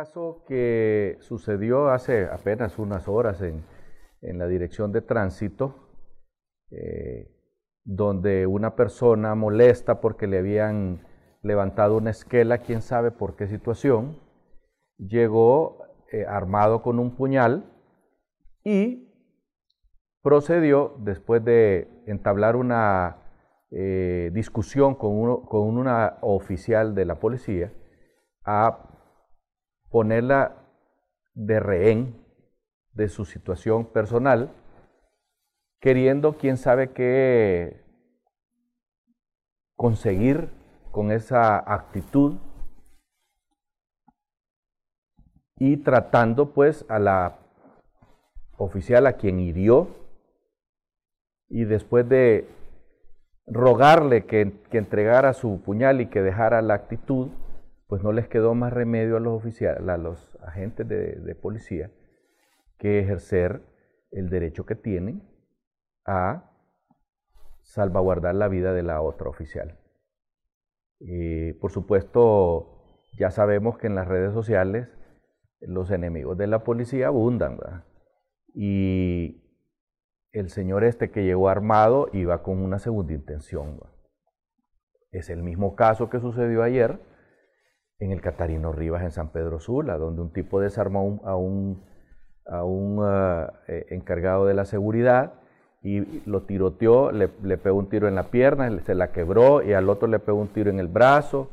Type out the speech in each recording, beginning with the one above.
caso que sucedió hace apenas unas horas en, la dirección de tránsito, eh, donde una persona molesta porque le habían levantado una esquela, quién sabe por qué situación, llegó eh, armado con un puñal y procedió, después de entablar una eh, discusión con, con una oficial de la policía, a ponerla de rehén de su situación personal, queriendo, quién sabe qué, conseguir con esa actitud y tratando pues a la oficial a quien hirió y después de rogarle que, entregara su puñal y que dejara la actitud, pues no les quedó más remedio a los oficiales, a los agentes de, policía, que ejercer el derecho que tienen a salvaguardar la vida de la otra oficial. Y por supuesto, ya sabemos que en las redes sociales los enemigos de la policía abundan, Y el señor este que llegó armado iba con una segunda intención. Es el mismo caso que sucedió ayer en el Catarino Rivas en San Pedro Sula, donde un tipo desarmó a un, a un ah, eh, encargado de la seguridad y lo tiroteó, le, pegó un tiro en la pierna, se la quebró y al otro le pegó un tiro en el brazo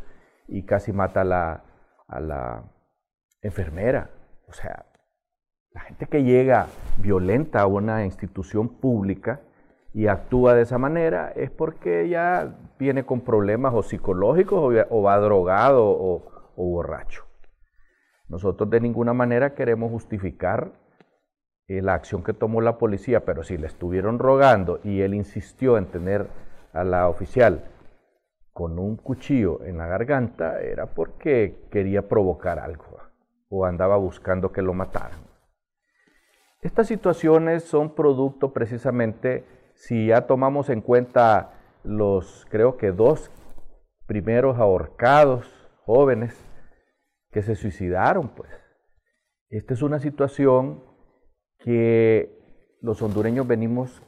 y casi mata a la, a la enfermera. O sea, la gente que llega violenta a una institución pública y actúa de esa manera es porque ya viene con problemas o psicológicos o, va drogado o, o borracho. Nosotros de ninguna manera queremos justificar eh, la acción que tomó la policía, pero si le estuvieron rogando y él insistió en tener a la oficial con un cuchillo en la garganta, era porque quería provocar algo o andaba buscando que lo mataran. Estas situaciones son producto precisamente, si ya tomamos en cuenta los, creo que dos primeros ahorcados jóvenes que se suicidaron, pues. Esta es una situación que los hondureños venimos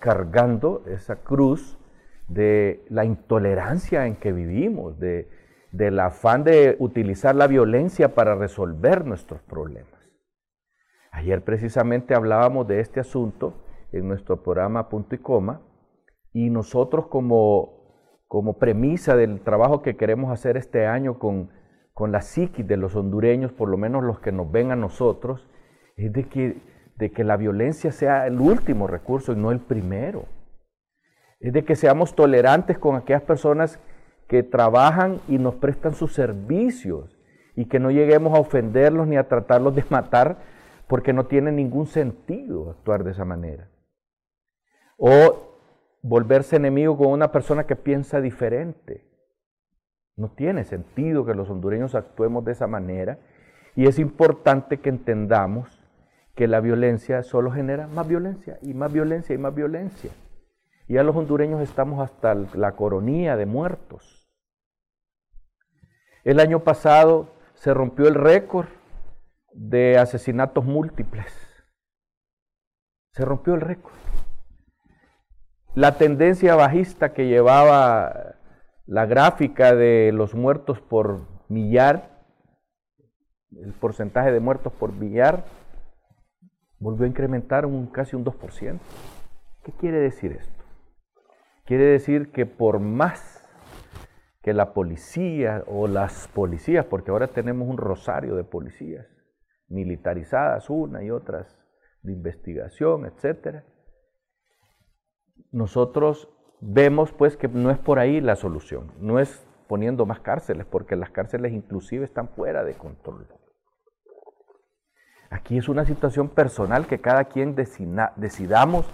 cargando esa cruz de la intolerancia en que vivimos, de, del afán de utilizar la violencia para resolver nuestros problemas. Ayer precisamente hablábamos de este asunto en nuestro programa Punto y Coma y nosotros como, como premisa del trabajo que queremos hacer este año con, con la psiquis de los hondureños, por lo menos los que nos ven a nosotros, es de que, de que la violencia sea el último recurso y no el primero. Es de que seamos tolerantes con aquellas personas que trabajan y nos prestan sus servicios y que no lleguemos a ofenderlos ni a tratarlos de matar porque no tiene ningún sentido actuar de esa manera. O volverse enemigo con una persona que piensa diferente. No tiene sentido que los hondureños actuemos de esa manera y es importante que entendamos que la violencia solo genera más violencia y más violencia y más violencia. Y a los hondureños estamos hasta la coronía de muertos. El año pasado se rompió el récord de asesinatos múltiples. Se rompió el récord. La tendencia bajista que llevaba la gráfica de los muertos por millar, el porcentaje de muertos por millar, volvió a incrementar un, casi un 2%. ¿Qué quiere decir esto? Quiere decir que por más que la policía o las policías, porque ahora tenemos un rosario de policías, militarizadas una y otras de investigación, etcétera, nosotros vemos pues que no es por ahí la solución, no es poniendo más cárceles, porque las cárceles inclusive están fuera de control. Aquí es una situación personal que cada quien decidamos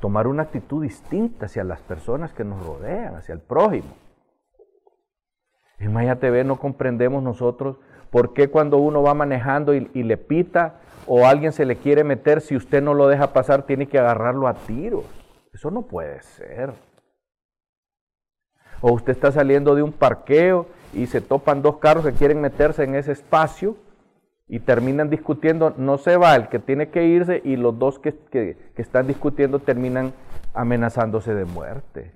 tomar una actitud distinta hacia las personas que nos rodean, hacia el prójimo. En Maya TV no comprendemos nosotros por qué cuando uno va manejando y, le pita o alguien se le quiere meter, si usted no lo deja pasar, tiene que agarrarlo a tiros. Eso no puede ser. O usted está saliendo de un parqueo y se topan dos carros que quieren meterse en ese espacio y terminan discutiendo, no se va el que tiene que irse y los dos que, que están discutiendo terminan amenazándose de muerte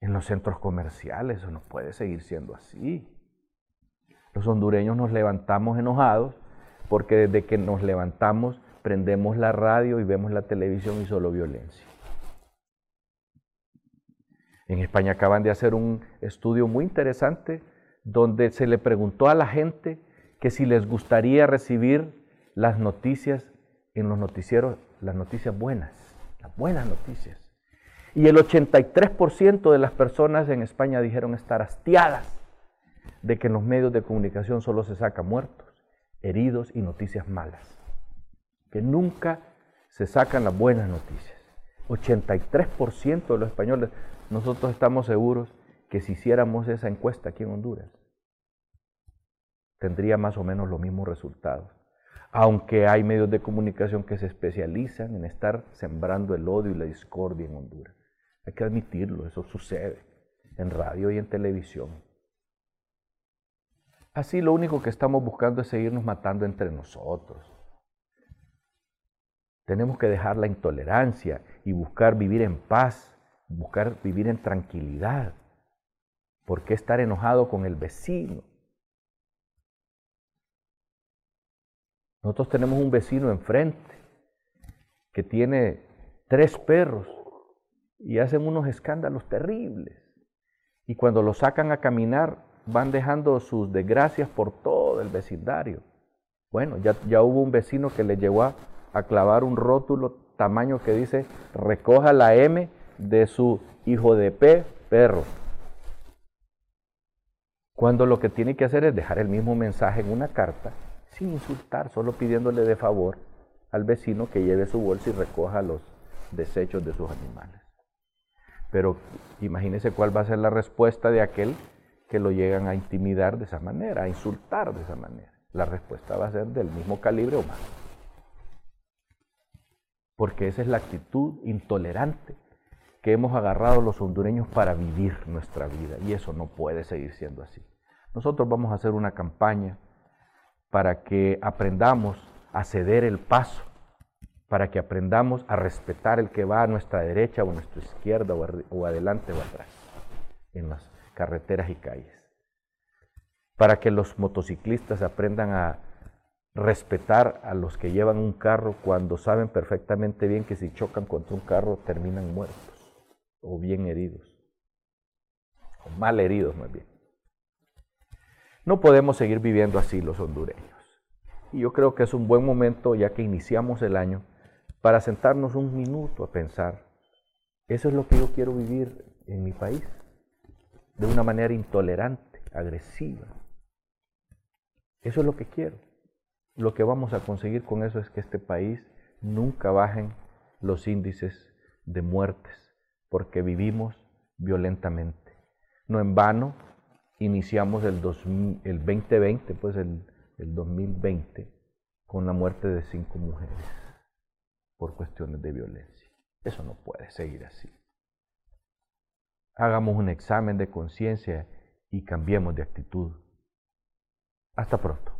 en los centros comerciales. Eso no puede seguir siendo así. Los hondureños nos levantamos enojados porque desde que nos levantamos prendemos la radio y vemos la televisión y solo violencia. En España acaban de hacer un estudio muy interesante donde se le preguntó a la gente que si les gustaría recibir las noticias en los noticieros, las noticias buenas, las buenas noticias. Y el 83% de las personas en España dijeron estar hastiadas de que en los medios de comunicación solo se saca muertos, heridos y noticias malas. Que nunca se sacan las buenas noticias. 83% de los españoles, nosotros estamos seguros que si hiciéramos esa encuesta aquí en Honduras, tendría más o menos los mismos resultados. Aunque hay medios de comunicación que se especializan en estar sembrando el odio y la discordia en Honduras. Hay que admitirlo, eso sucede en radio y en televisión. Así lo único que estamos buscando es seguirnos matando entre nosotros. Tenemos que dejar la intolerancia y buscar vivir en paz, buscar vivir en tranquilidad. ¿Por qué estar enojado con el vecino? Nosotros tenemos un vecino enfrente que tiene tres perros y hacen unos escándalos terribles. Y cuando lo sacan a caminar, van dejando sus desgracias por todo el vecindario. Bueno, ya, ya hubo un vecino que le llegó a, a clavar un rótulo tamaño que dice, recoja la M de su hijo de P, perro. Cuando lo que tiene que hacer es dejar el mismo mensaje en una carta, sin insultar, solo pidiéndole de favor al vecino que lleve su bolsa y recoja los desechos de sus animales. Pero imagínese cuál va a ser la respuesta de aquel que lo llegan a intimidar de esa manera, a insultar de esa manera. La respuesta va a ser del mismo calibre o más. Porque esa es la actitud intolerante que hemos agarrado los hondureños para vivir nuestra vida. Y eso no puede seguir siendo así. Nosotros vamos a hacer una campaña para que aprendamos a ceder el paso para que aprendamos a respetar el que va a nuestra derecha o a nuestra izquierda o, adelante o atrás en las carreteras y calles. Para que los motociclistas aprendan a respetar a los que llevan un carro cuando saben perfectamente bien que si chocan contra un carro terminan muertos o bien heridos, o mal heridos más bien. No podemos seguir viviendo así los hondureños. Y yo creo que es un buen momento, ya que iniciamos el año, para sentarnos un minuto a pensar, eso es lo que yo quiero vivir en mi país, de una manera intolerante, agresiva. Eso es lo que quiero. Lo que vamos a conseguir con eso es que este país nunca bajen los índices de muertes, porque vivimos violentamente. No en vano iniciamos el, 2020, pues el 2020, con la muerte de cinco mujeres por cuestiones de violencia. Eso no puede seguir así. Hagamos un examen de conciencia y cambiemos de actitud. Hasta pronto.